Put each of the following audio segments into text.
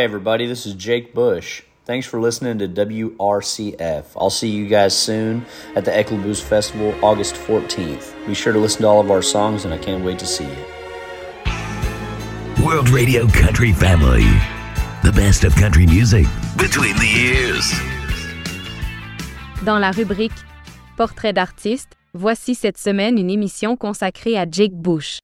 Hi, everybody. This is Jake Bush. Thanks for listening to WRCF. I'll see you guys soon at the Eklaboost Festival, August 14th. Be sure to listen to all of our songs, and I can't wait to see you. World Radio Country Family. The best of country music between the years. Dans la rubrique Portrait d'artiste, voici cette semaine une émission consacrée à Jake Bush.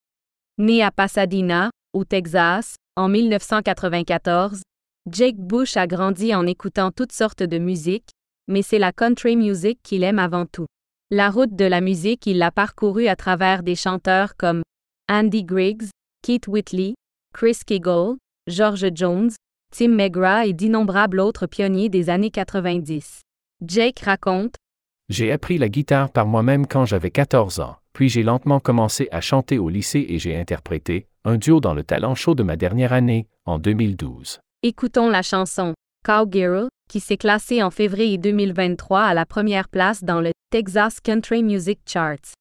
Né à Pasadena, au Texas, en 1994, Jake Bush a grandi en écoutant toutes sortes de musique, mais c'est la country music qu'il aime avant tout. La route de la musique, il l'a parcourue à travers des chanteurs comme Andy Griggs, Keith Whitley, Chris Kegel, George Jones, Tim McGraw et d'innombrables autres pionniers des années 90. Jake raconte J'ai appris la guitare par moi-même quand j'avais 14 ans, puis j'ai lentement commencé à chanter au lycée et j'ai interprété un duo dans le talent show de ma dernière année, en 2012. Écoutons la chanson Cowgirl, qui s'est classée en février 2023 à la première place dans le Texas Country Music Charts.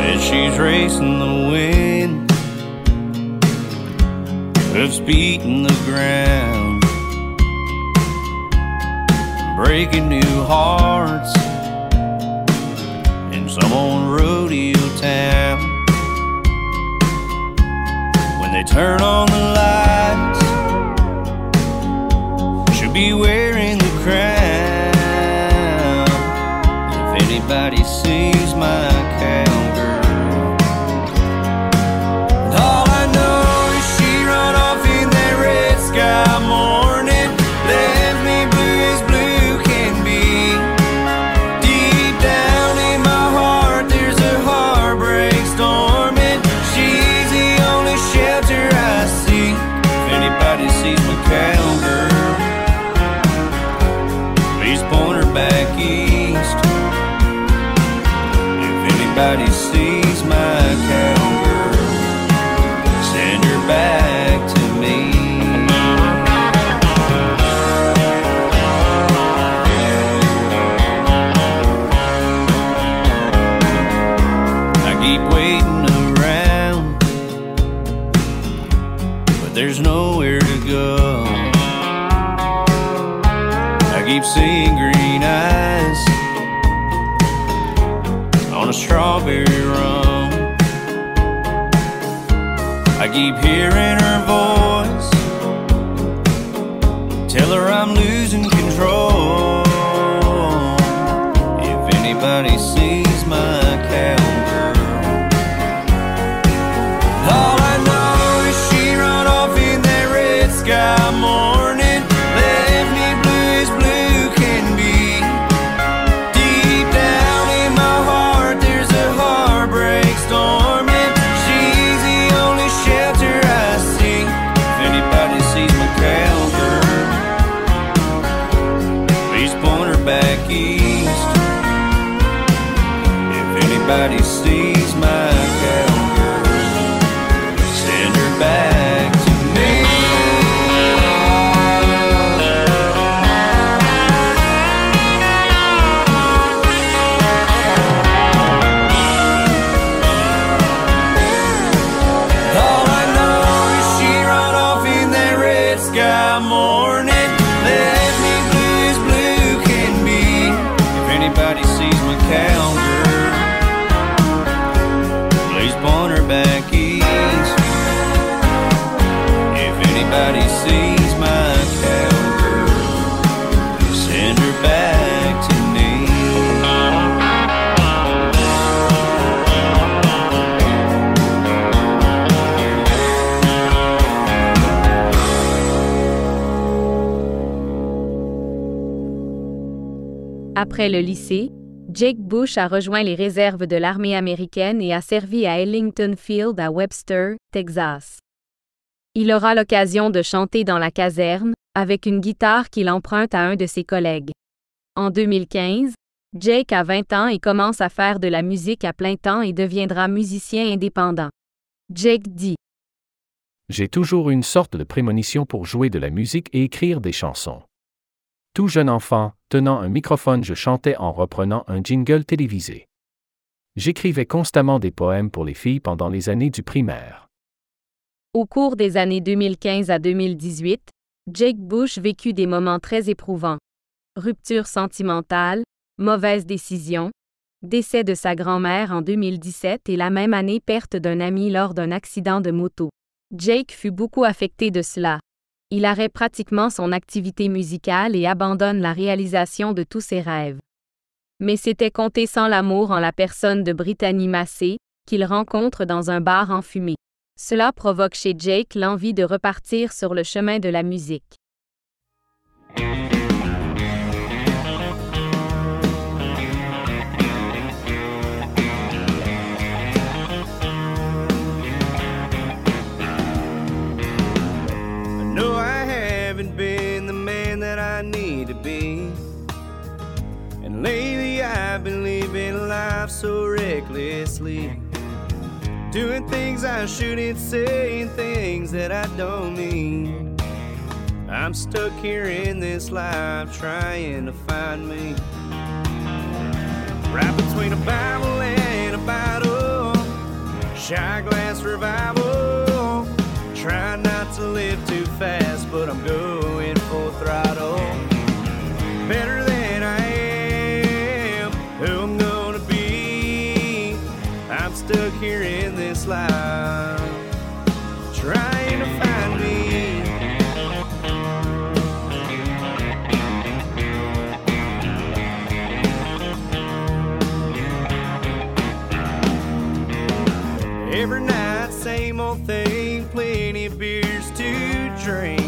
And she's racing the wind, hoofs beating the ground, breaking new hearts in some old rodeo town. When they turn on the Après le lycée, Jake Bush a rejoint les réserves de l'armée américaine et a servi à Ellington Field à Webster, Texas. Il aura l'occasion de chanter dans la caserne, avec une guitare qu'il emprunte à un de ses collègues. En 2015, Jake a 20 ans et commence à faire de la musique à plein temps et deviendra musicien indépendant. Jake dit J'ai toujours une sorte de prémonition pour jouer de la musique et écrire des chansons. Tout jeune enfant, tenant un microphone, je chantais en reprenant un jingle télévisé. J'écrivais constamment des poèmes pour les filles pendant les années du primaire. Au cours des années 2015 à 2018, Jake Bush vécut des moments très éprouvants. Rupture sentimentale, mauvaise décision, décès de sa grand-mère en 2017 et la même année perte d'un ami lors d'un accident de moto. Jake fut beaucoup affecté de cela. Il arrête pratiquement son activité musicale et abandonne la réalisation de tous ses rêves. Mais c'était compté sans l'amour en la personne de Brittany Massey, qu'il rencontre dans un bar en fumée. Cela provoque chez Jake l'envie de repartir sur le chemin de la musique. Life so recklessly. Doing things I shouldn't say things that I don't mean. I'm stuck here in this life trying to find me. Right between a Bible and a battle. Shy glass revival. Try not to live too fast, but I'm going in trying to find me. Every night, same old thing, plenty of beers to drink.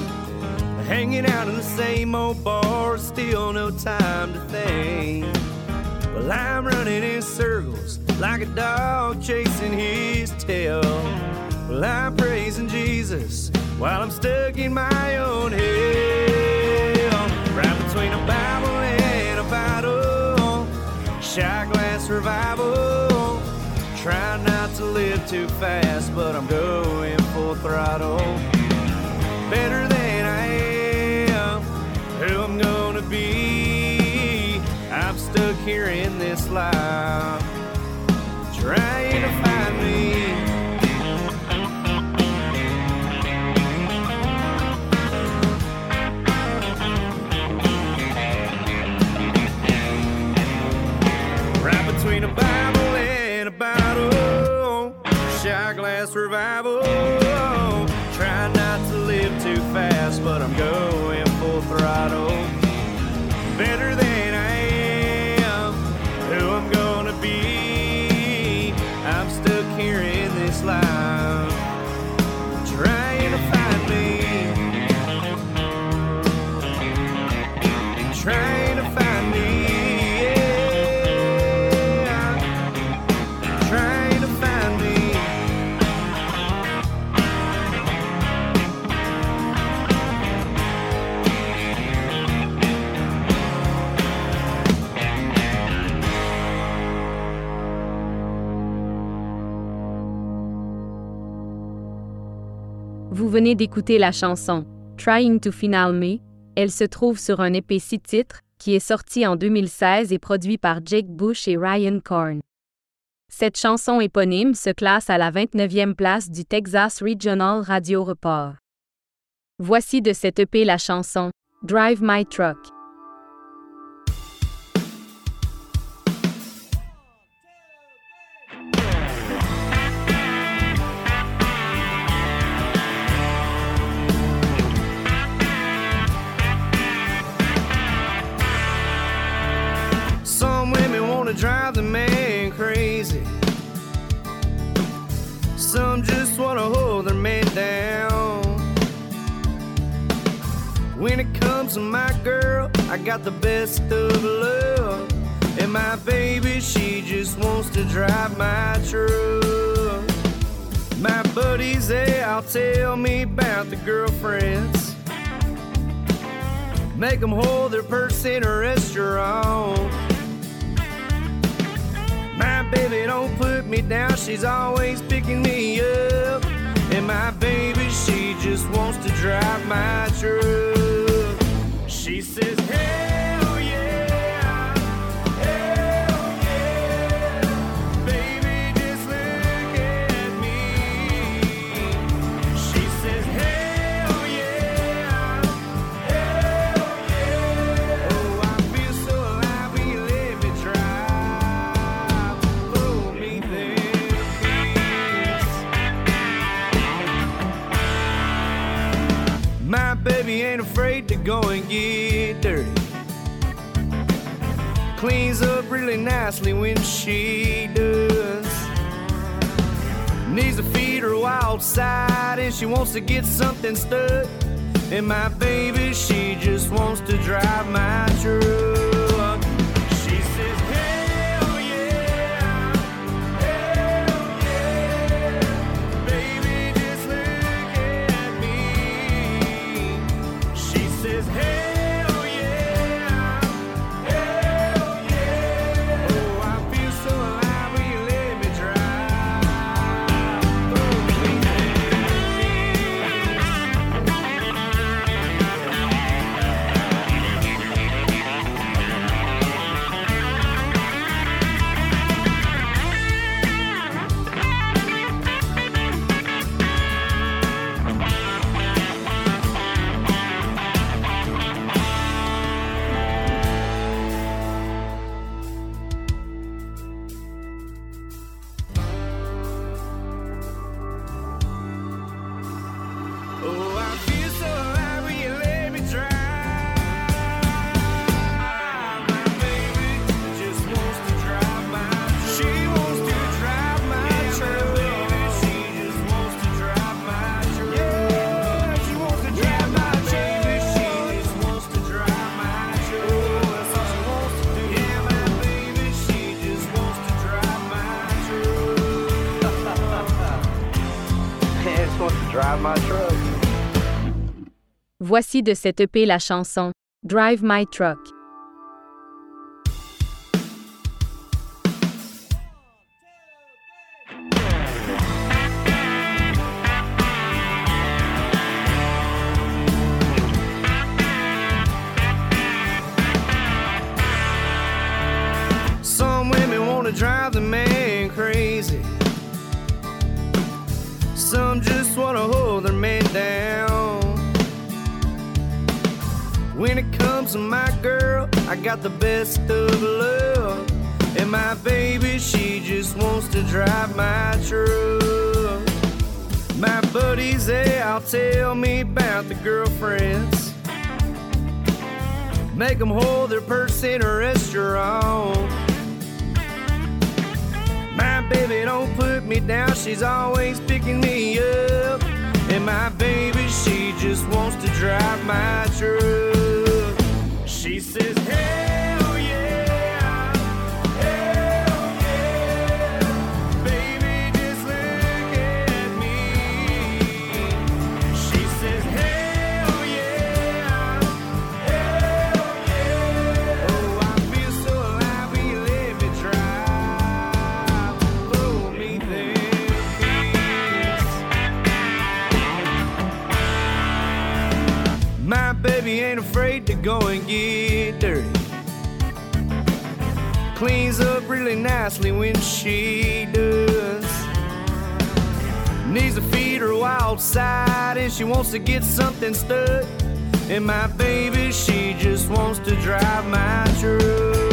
Hanging out in the same old bars, still no time to think. Well, I'm running in circles like a dog chasing his tail. Well, I'm praising Jesus while I'm stuck in my own hell. Right between a Bible and a bottle, shot glass revival. Try not to live too fast, but I'm going full throttle. Better than I am, who I'm gonna be. I'm stuck here in this life, shot revival. Try not to live too fast, but I'm going full throttle. Better than venez d'écouter la chanson Trying to Final Me. Elle se trouve sur un épée six titres qui est sorti en 2016 et produit par Jake Bush et Ryan Korn. Cette chanson éponyme se classe à la 29e place du Texas Regional Radio Report. Voici de cette EP la chanson Drive My Truck. Some just wanna hold their man down. When it comes to my girl, I got the best of love. And my baby, she just wants to drive my truck. My buddies, they all tell me about the girlfriends. Make them hold their purse in a restaurant. My baby don't put me down, she's always picking me up. And my baby, she just wants to drive my truck. She says, hey. Get dirty. Cleans up really nicely when she does. Needs to feed her wild side and she wants to get something stuck. And my baby, she just wants to drive my truck. Voici de cette EP la chanson Drive My Truck. I got the best of love. And my baby, she just wants to drive my truck. My buddies, they all tell me about the girlfriends. Make them hold their purse in a restaurant. My baby don't put me down, she's always picking me up. And my baby, she just wants to drive my truck. She says, Hell go and get dirty. Cleans up really nicely when she does. Needs to feed her wild side and she wants to get something stuck. And my baby, she just wants to drive my truck.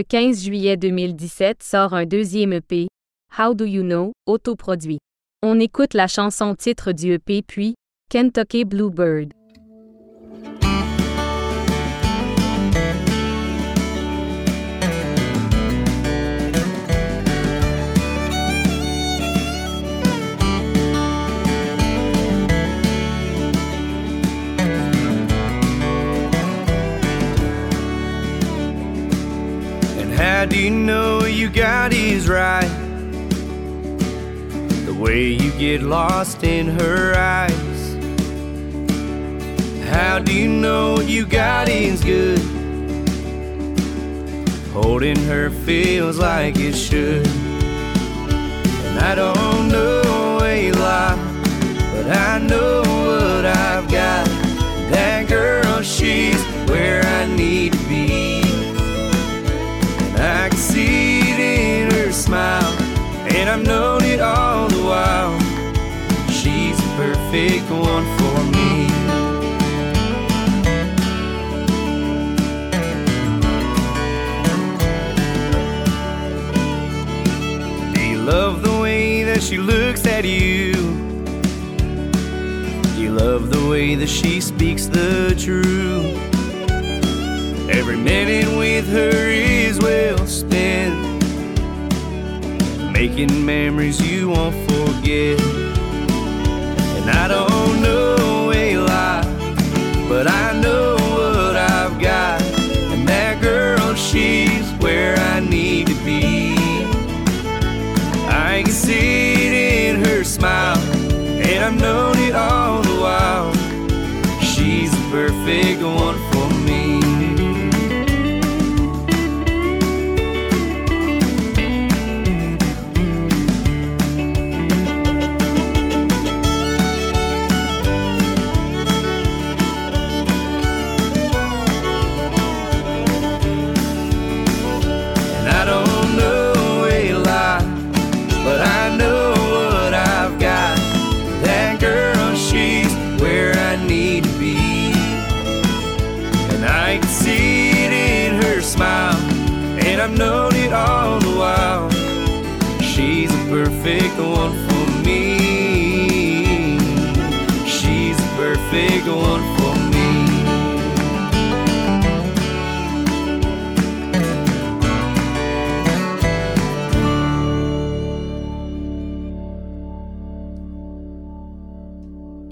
Le 15 juillet 2017 sort un deuxième EP, How Do You Know, autoproduit. On écoute la chanson titre du EP puis Kentucky Bluebird. How do you know you got his right? The way you get lost in her eyes. How do you know you got his good? Holding her feels like it should. And I don't know a lot, but I know what I've got. That girl, she's where I need smile, and I've known it all the while. She's the perfect one for me. Do you love the way that she looks at you? Do you love the way that she speaks the truth? Every minute with her is well spent. Making memories you won't forget. And I don't know a lot, but I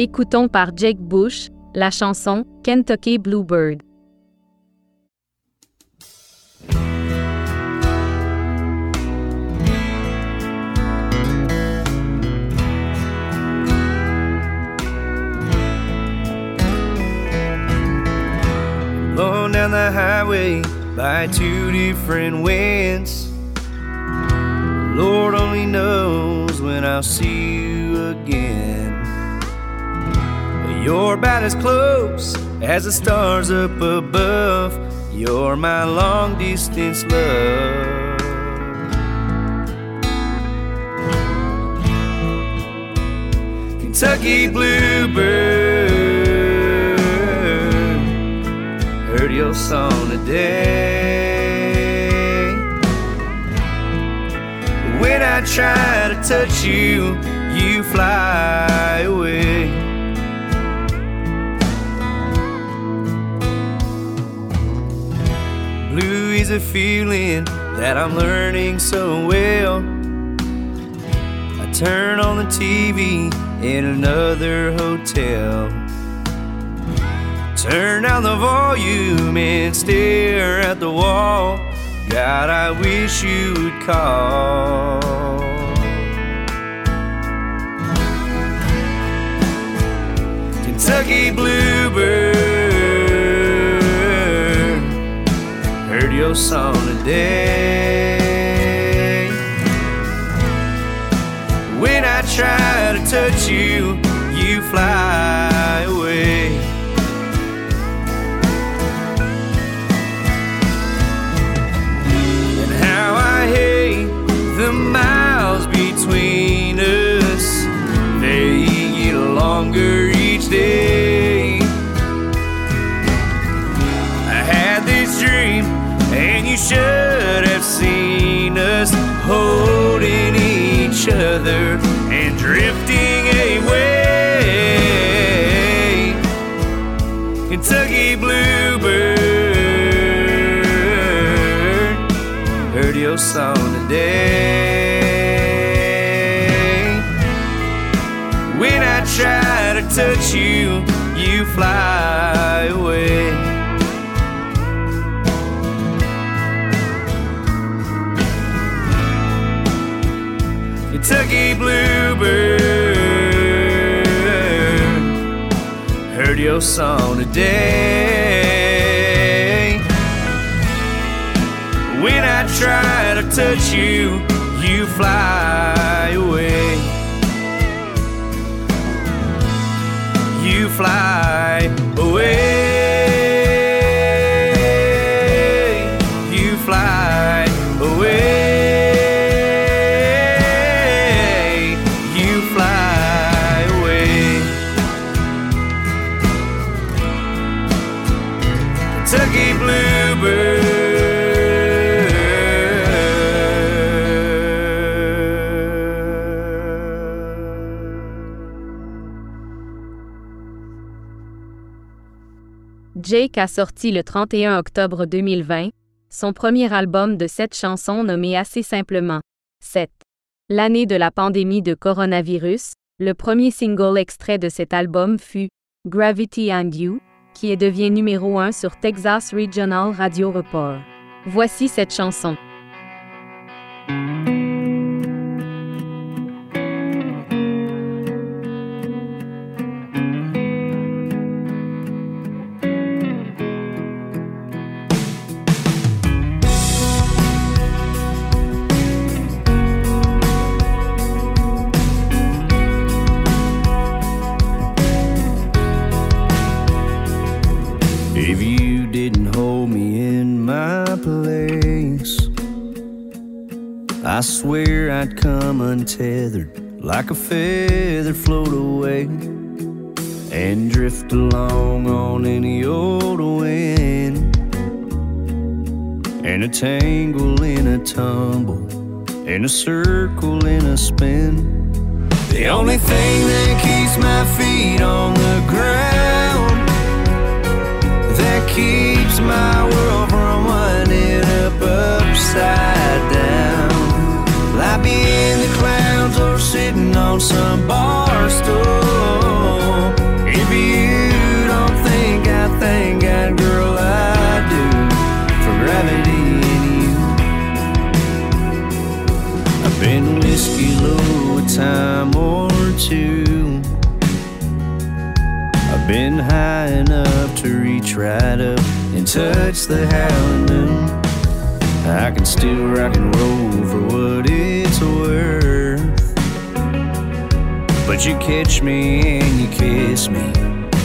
Écoutons par Jake Bush la chanson Kentucky Bluebird. Blowing down the highway by two different winds. Lord only knows when I'll see you again. You're about as close as the stars up above. You're my long distance love. Kentucky Bluebird. Heard your song today. When I try to touch you, you fly away. Blue is a feeling that I'm learning so well. I turn on the TV in another hotel. Turn down the volume and stare at the wall. God, I wish you would call. Kentucky Bluebird, heard your song today. When I try to touch you, you fly weather heard a day. When I try to touch you, you fly Jake a sorti le 31 octobre 2020 son premier album de sept chansons nommé assez simplement 7. L'année de la pandémie de coronavirus, le premier single extrait de cet album fut Gravity and You, qui est devient numéro 1 sur Texas Regional Radio Report. Voici cette chanson. I swear I'd come untethered like a feather float away and drift along on any old wind and a tangle in a tumble and a circle in a spin. The only thing that keeps my feet on the ground that keeps my world on some bar stool? If you don't think I think I, girl, I do for gravity in you. I've been whiskey low a time or two. I've been high enough to reach right up and touch the howling moon. I can still rock and roll for what it's worth. But you catch me and you kiss me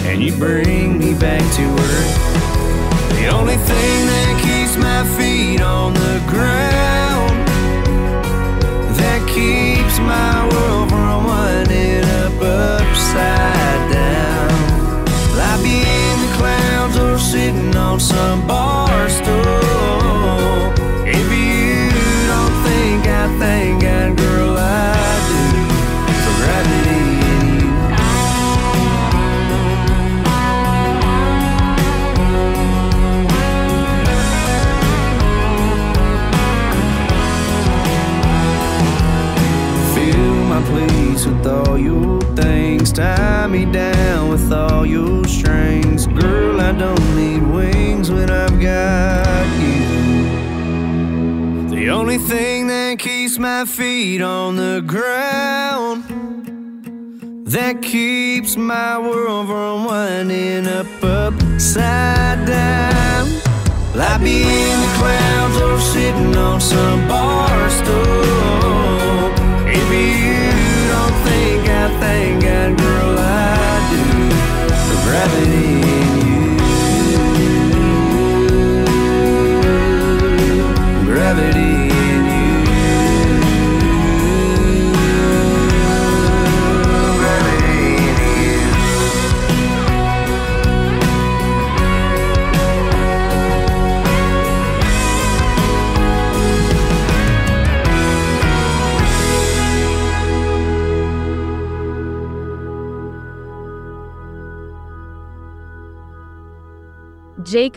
and you bring me back to earth. The only thing that keeps my feet on the ground, that keeps my world from winding up upside down. I be in the clouds or sitting on some bar stool? With all your things. Tie me down with all your strings. Girl, I don't need wings when I've got you. The only thing that keeps my feet on the ground. That keeps my world from winding up upside down. Will I be in the clouds or sitting on some bar stool?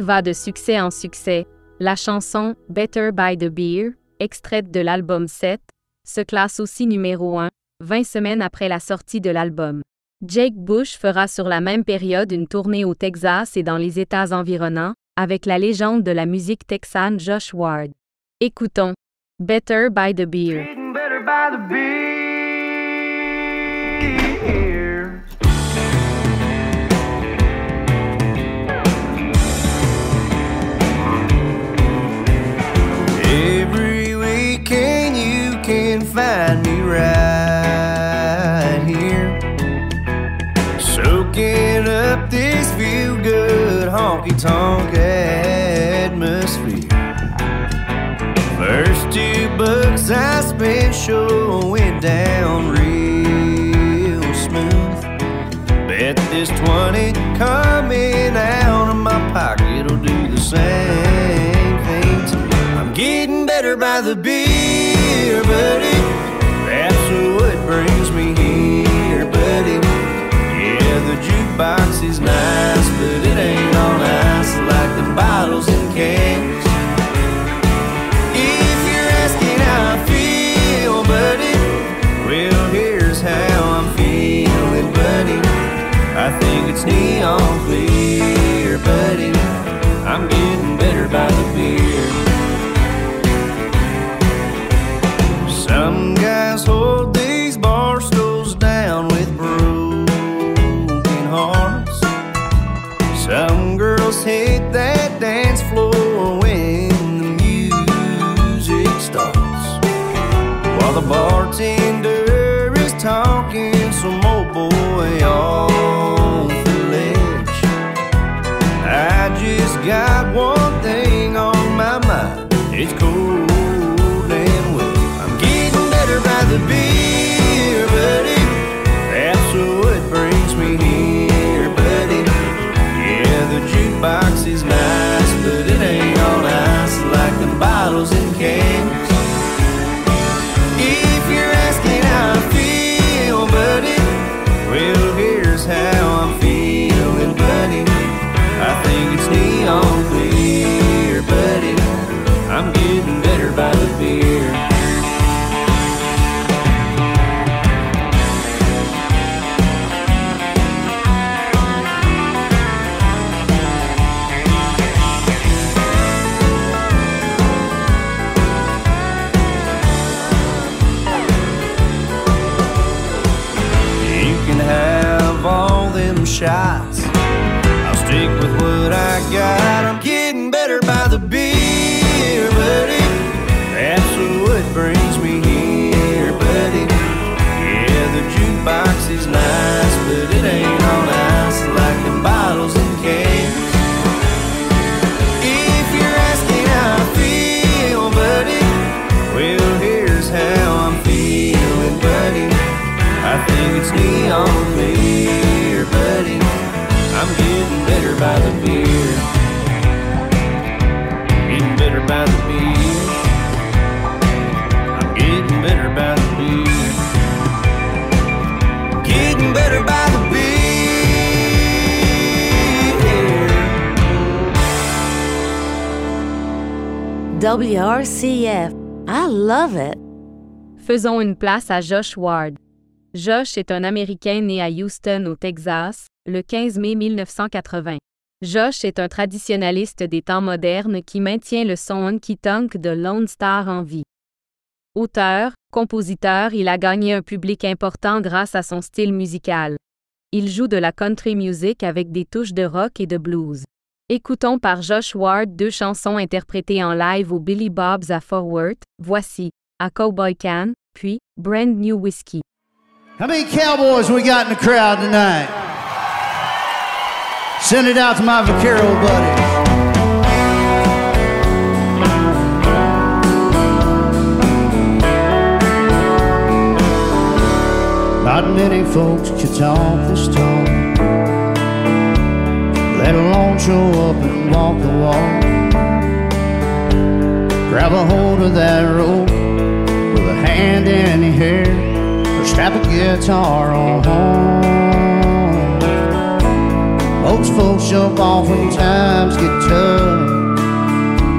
Va de succès en succès. La chanson Better by the Beer, extraite de l'album 7, se classe aussi numéro 1, 20 semaines après la sortie de l'album. Jake Bush fera sur la même période une tournée au Texas et dans les États environnants, avec la légende de la musique texane Josh Ward. Écoutons Better by the Beer. Honky tonk atmosphere. First two bucks I spent sure went down real smooth. Bet this 20 coming out of my pocket will do the same thing to me. I'm getting better by the beer, buddy. That's what brings me here, got. I'm getting better by the beer, WRCF. I love it. Faisons une place à Josh Ward. Josh est un Américain né à Houston, au Texas, le 15 mai 1980. Josh est un traditionnaliste des temps modernes qui maintient le son honky-tonk de Lone Star en vie. Auteur, compositeur, il a gagné un public important grâce à son style musical. Il joue de la country music avec des touches de rock et de blues. Écoutons par Josh Ward deux chansons interprétées en live au Billy Bob's à Fort Worth. Voici A Cowboy Can, puis Brand New Whiskey. How many cowboys we got in the crowd tonight? Send it out to my vaquero buddies. Not many folks can talk this talk, That'll show up and walk the walk. Grab a hold of that rope with a hand in your hair, or strap a guitar on. Most folks up oftentimes get tough,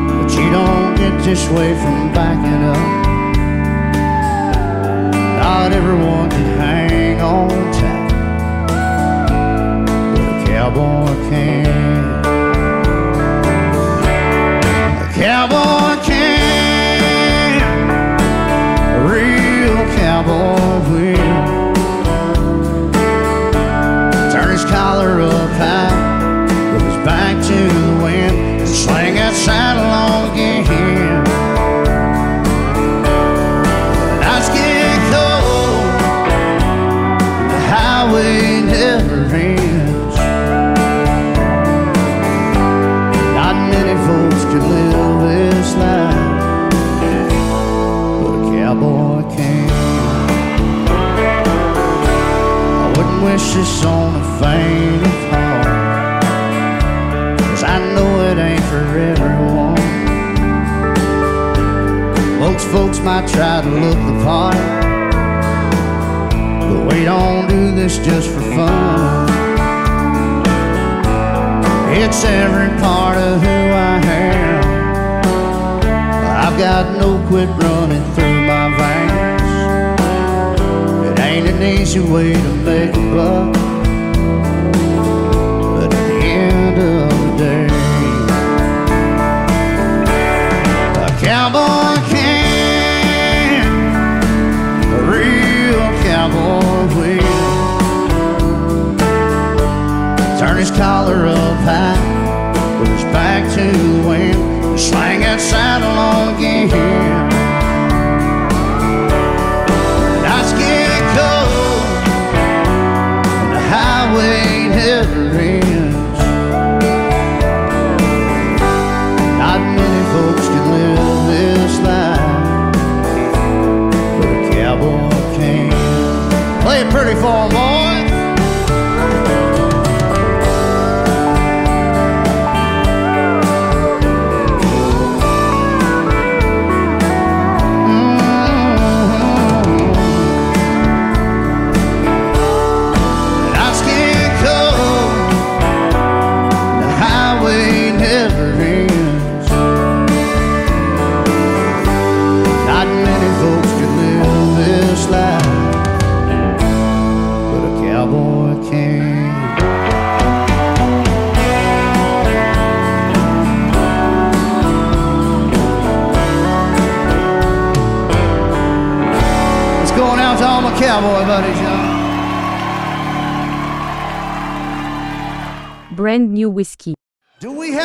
but you don't get this way from backing up. Not everyone can cowboy can. A cowboy can. A real cowboy will. Turn his collar up high. Just on the faint of heart. Cause I know it ain't for everyone. Most folks might try to look the part But we don't do this just for fun. It's every part of who I am. I've got no quit running through. easy way to make a buck. But at the end of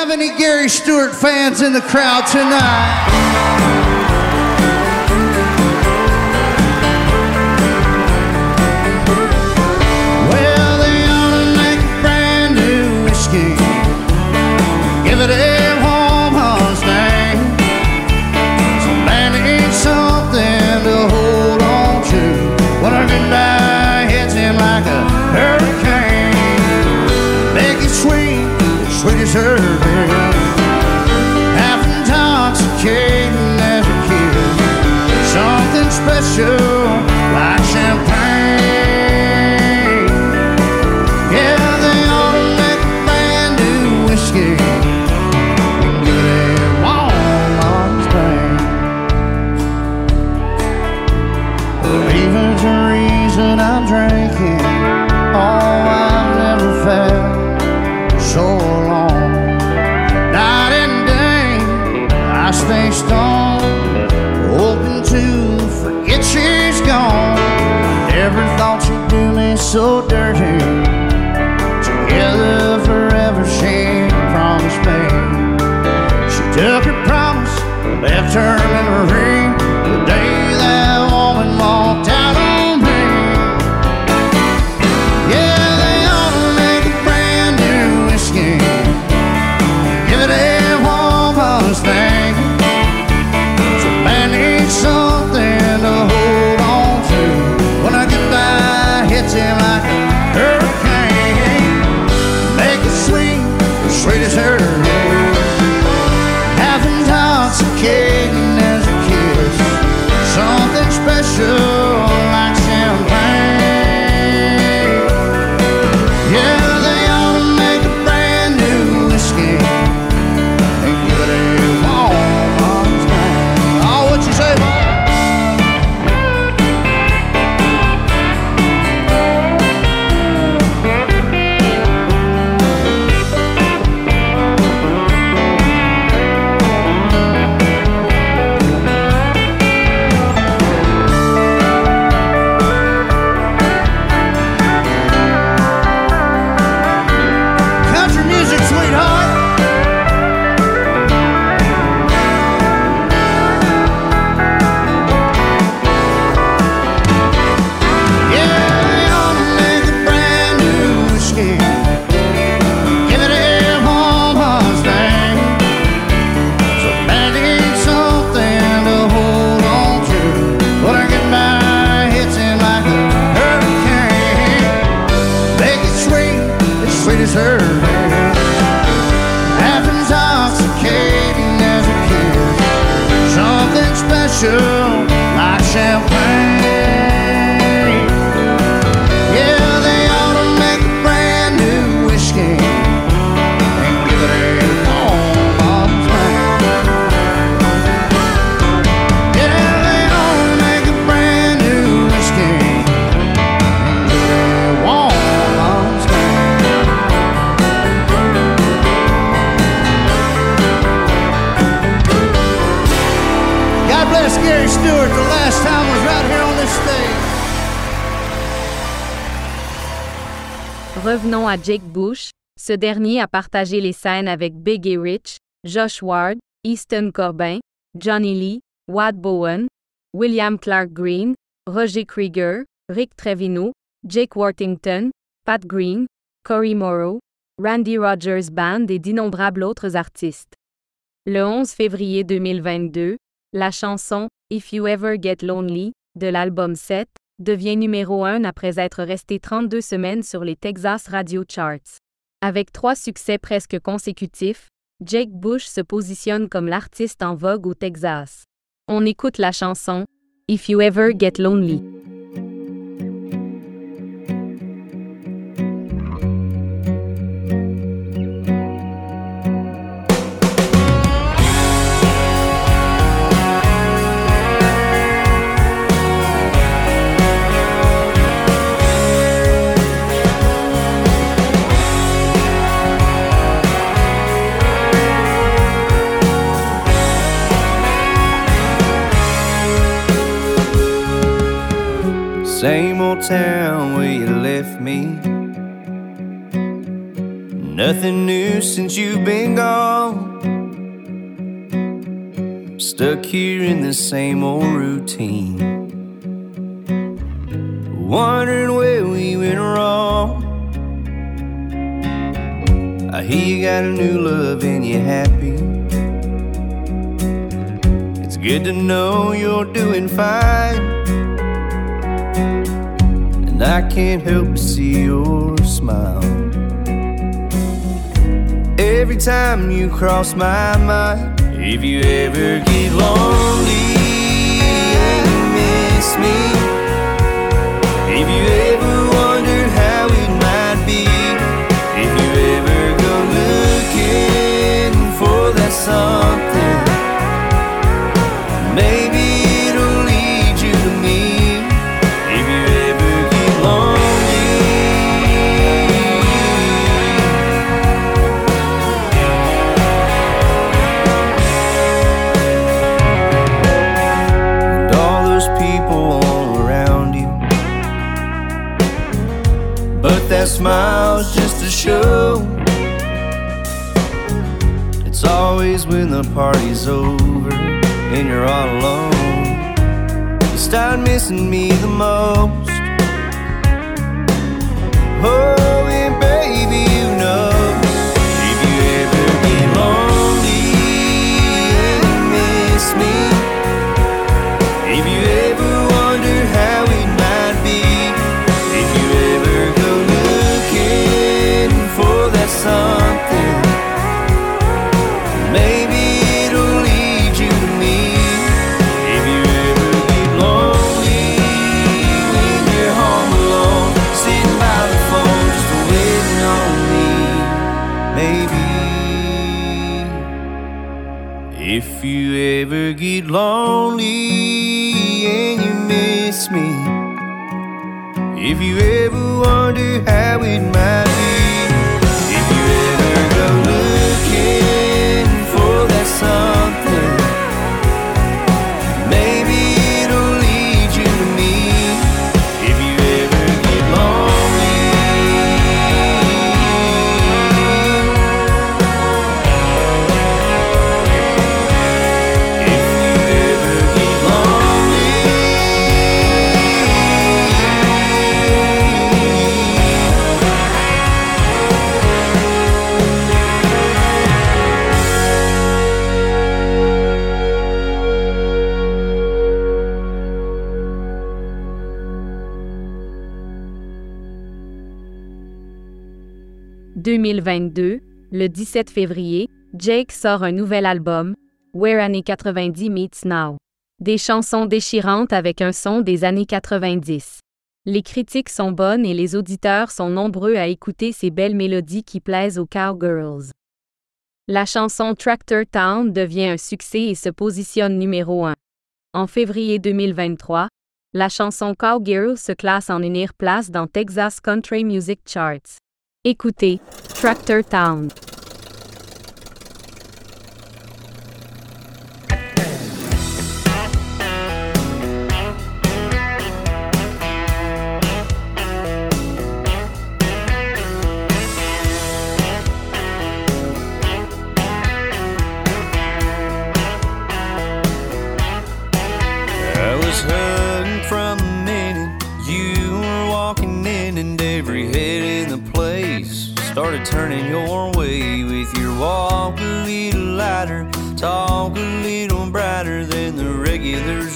have any Gary Stewart fans in the crowd tonight? Jake Bush. Ce dernier a partagé les scènes avec Biggie Rich, Josh Ward, Easton Corbin, Johnny Lee, Wad Bowen, William Clark Green, Roger Krieger, Rick Trevino, Jake Worthington, Pat Green, Corey Morrow, Randy Rogers Band et d'innombrables autres artistes. Le 11 février 2022, la chanson If You Ever Get Lonely de l'album 7 devient numéro 1 après être resté 32 semaines sur les Texas Radio Charts. Avec trois succès presque consécutifs, Jake Bush se positionne comme l'artiste en vogue au Texas. On écoute la chanson If You Ever Get Lonely. Town where you left me. Nothing new since you've been gone. Stuck here in the same old routine. Wondering where we went wrong. I hear you got a new love and you're happy. It's good to know you're doing fine. And I can't help but see your smile. Every time you cross my mind, if you ever get lonely and miss me, if you ever wondered how it might be, if you ever go looking for that something, maybe when the party's over and you're all alone. You start missing me the most. Oh, 2022, le 17 février, Jake sort un nouvel album, Where années 90 Meets Now. Des chansons déchirantes avec un son des années 90. Les critiques sont bonnes et les auditeurs sont nombreux à écouter ces belles mélodies qui plaisent aux cowgirls. La chanson Tractor Town devient un succès et se positionne numéro 1. En février 2023, la chanson Cowgirl se classe en une place dans Texas Country Music Charts. Écoutez Tractor Town.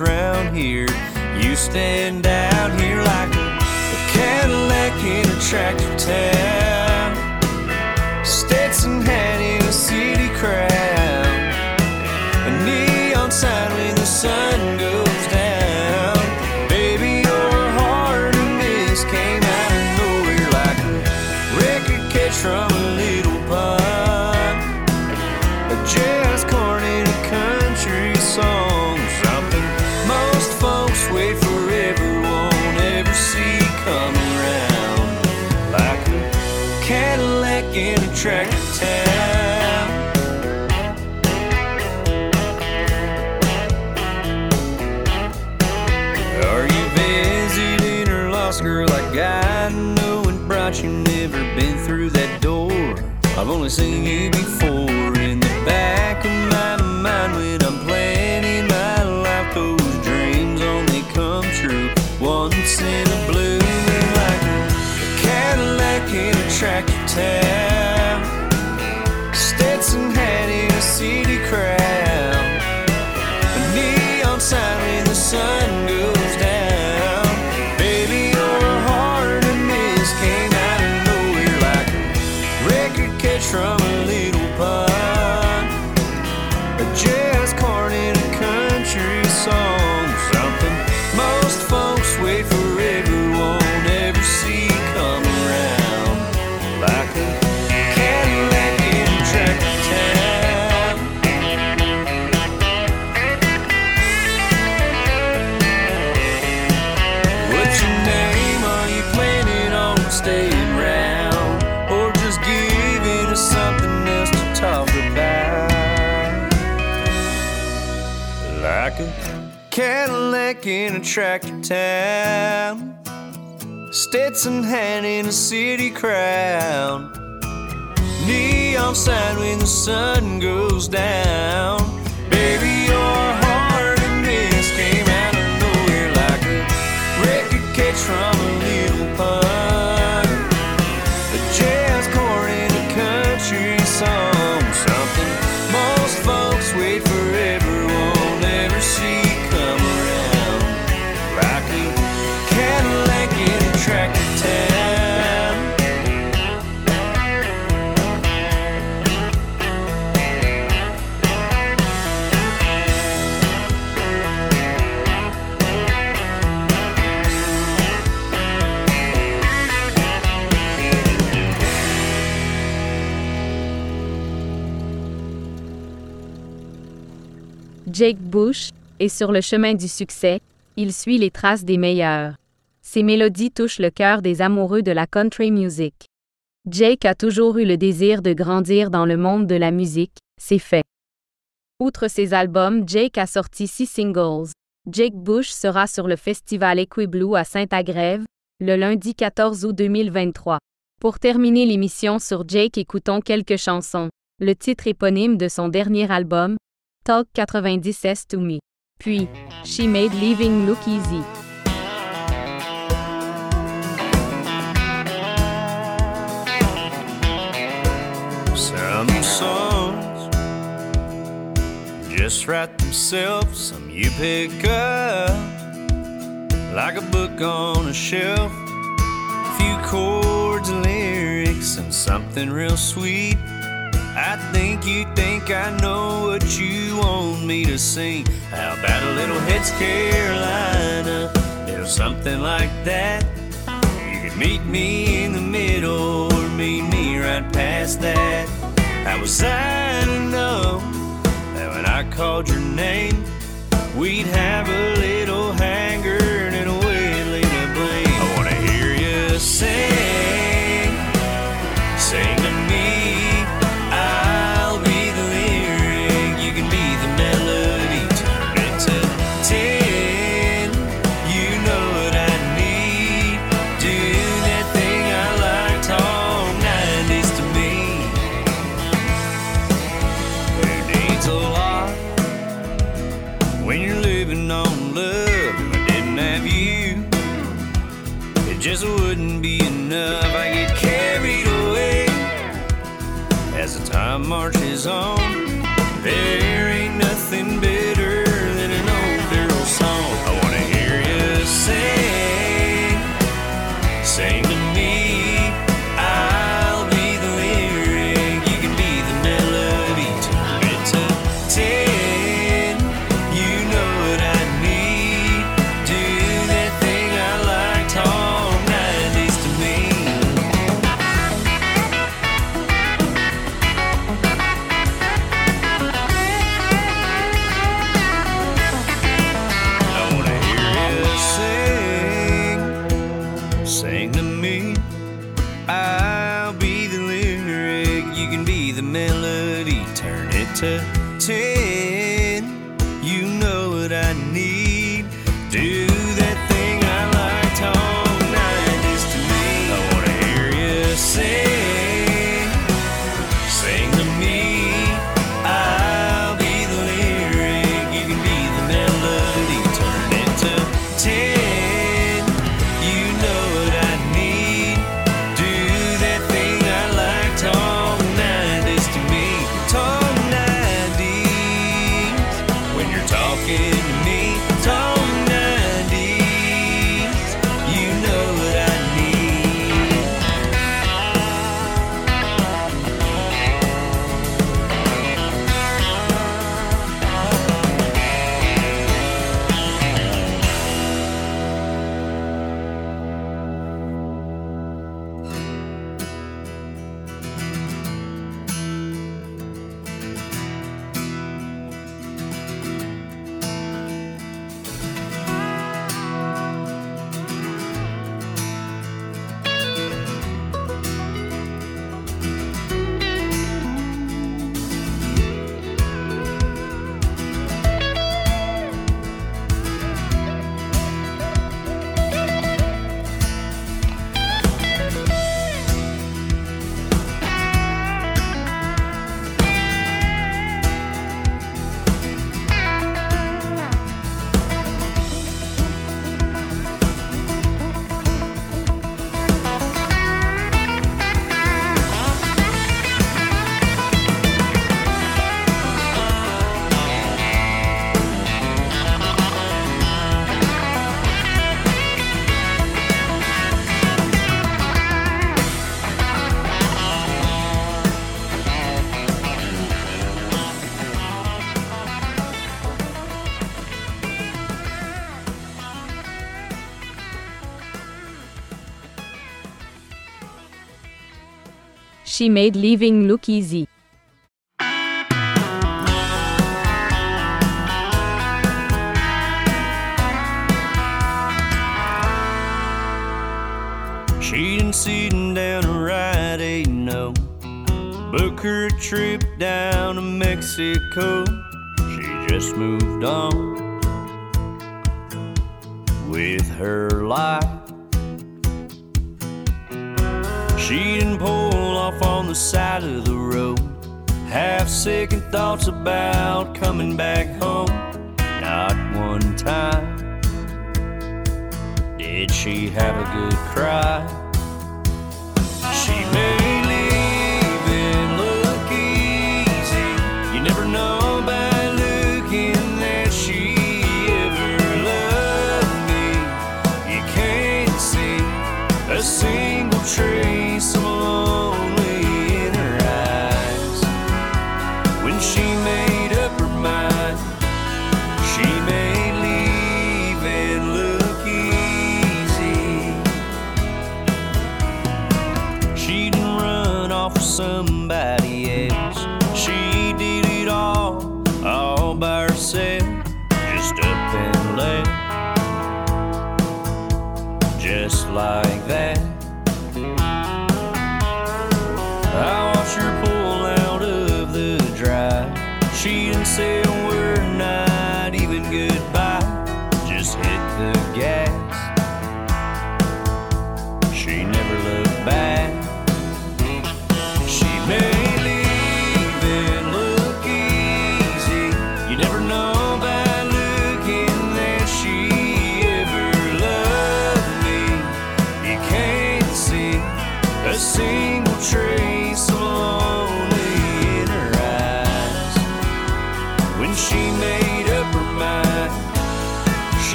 Round here. You stand out here like a, a Cadillac in a tractor town. Stetson hat in a city crowd. A neon sign when the sun goes down. Baby, your heart came out of nowhere like a record catch from a little Seen you before in the back of my mind when I'm planning my life. Those dreams only come true once in a blue moon, like a Cadillac in a tractor town. Stetson hat in a city crowd. A neon sign song. Cadillac in a tractor town. Stetson hat in a city crowd. Neon sign when the sun goes down. Jake Bush est sur le chemin du succès, il suit les traces des meilleurs. Ses mélodies touchent le cœur des amoureux de la country music. Jake a toujours eu le désir de grandir dans le monde de la musique, c'est fait. Outre ses albums, Jake a sorti six singles. Jake Bush sera sur le festival Equiblue à Saint-Agrève, le lundi 14 août 2023. Pour terminer l'émission sur Jake, écoutons quelques chansons. Le titre éponyme de son dernier album, Talk 90 to Me. Puis, She Made Living Look Easy. Some songs just write themselves, some you pick up like a book on a shelf. A few chords and lyrics and something real sweet. I think you think I know what you want me to sing. How about a little Hits Carolina? Know, something like that. You could meet me in the middle or meet me right past that. How was I to know that when I called your name, we'd have a little hanger and a way to blame? I wanna hear you sing, she made living look easy. She done sitting down a ride, ain't no Book her a trip down to Mexico. She just moved on With her life. She didn't pull off on the side of the road. half-sick and thoughts about coming back home. Not one time did she have a good cry.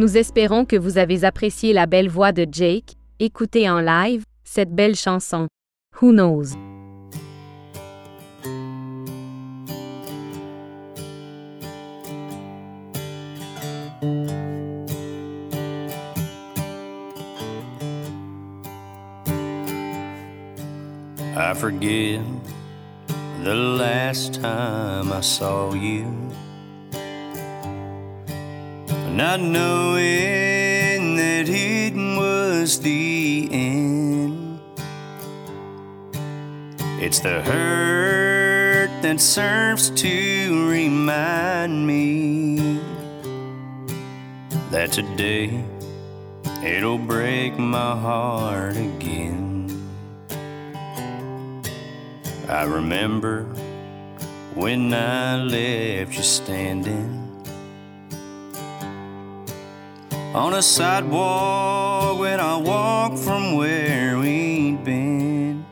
Nous espérons que vous avez apprécié la belle voix de Jake. Écoutez en live cette belle chanson. Who knows? Not knowing that it was the end. It's the hurt that serves to remind me that today it'll break my heart again. I remember when I left you standing on a sidewalk when I walk from where we'd been.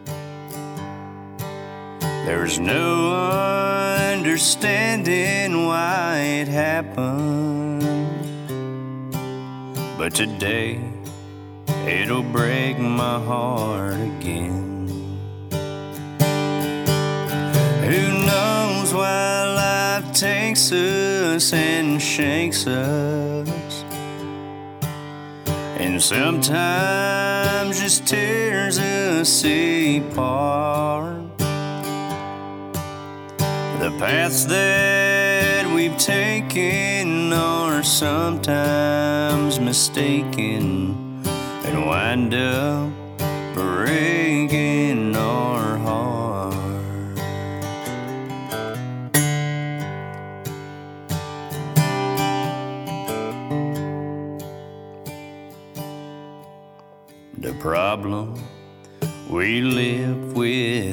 There's no understanding why it happened, but today it'll break my heart again. Who knows why life takes us and shakes us, and sometimes just tears us apart. The paths that we've taken are sometimes mistaken and wind up breaking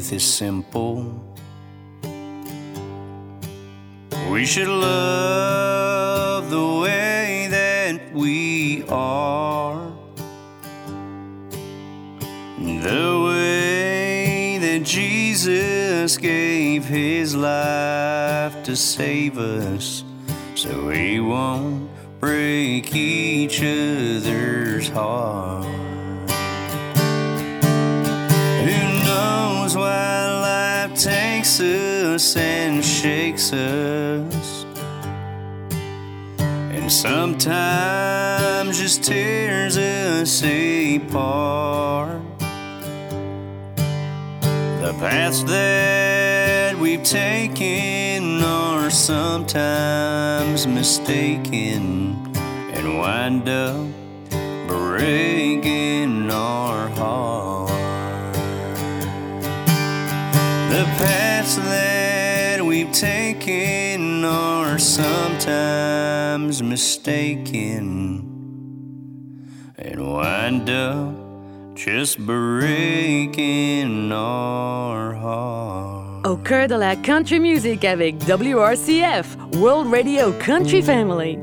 with is simple. We should love the way that we are. The way that Jesus gave his life to save us so we won't break each other's heart. Us and shakes us, and sometimes just tears us apart. The paths that we've taken are sometimes mistaken and wind up breaking taken are sometimes mistaken and wind up just breaking our heart. Au cœur de la country music avec WRCF, World Radio Country Family.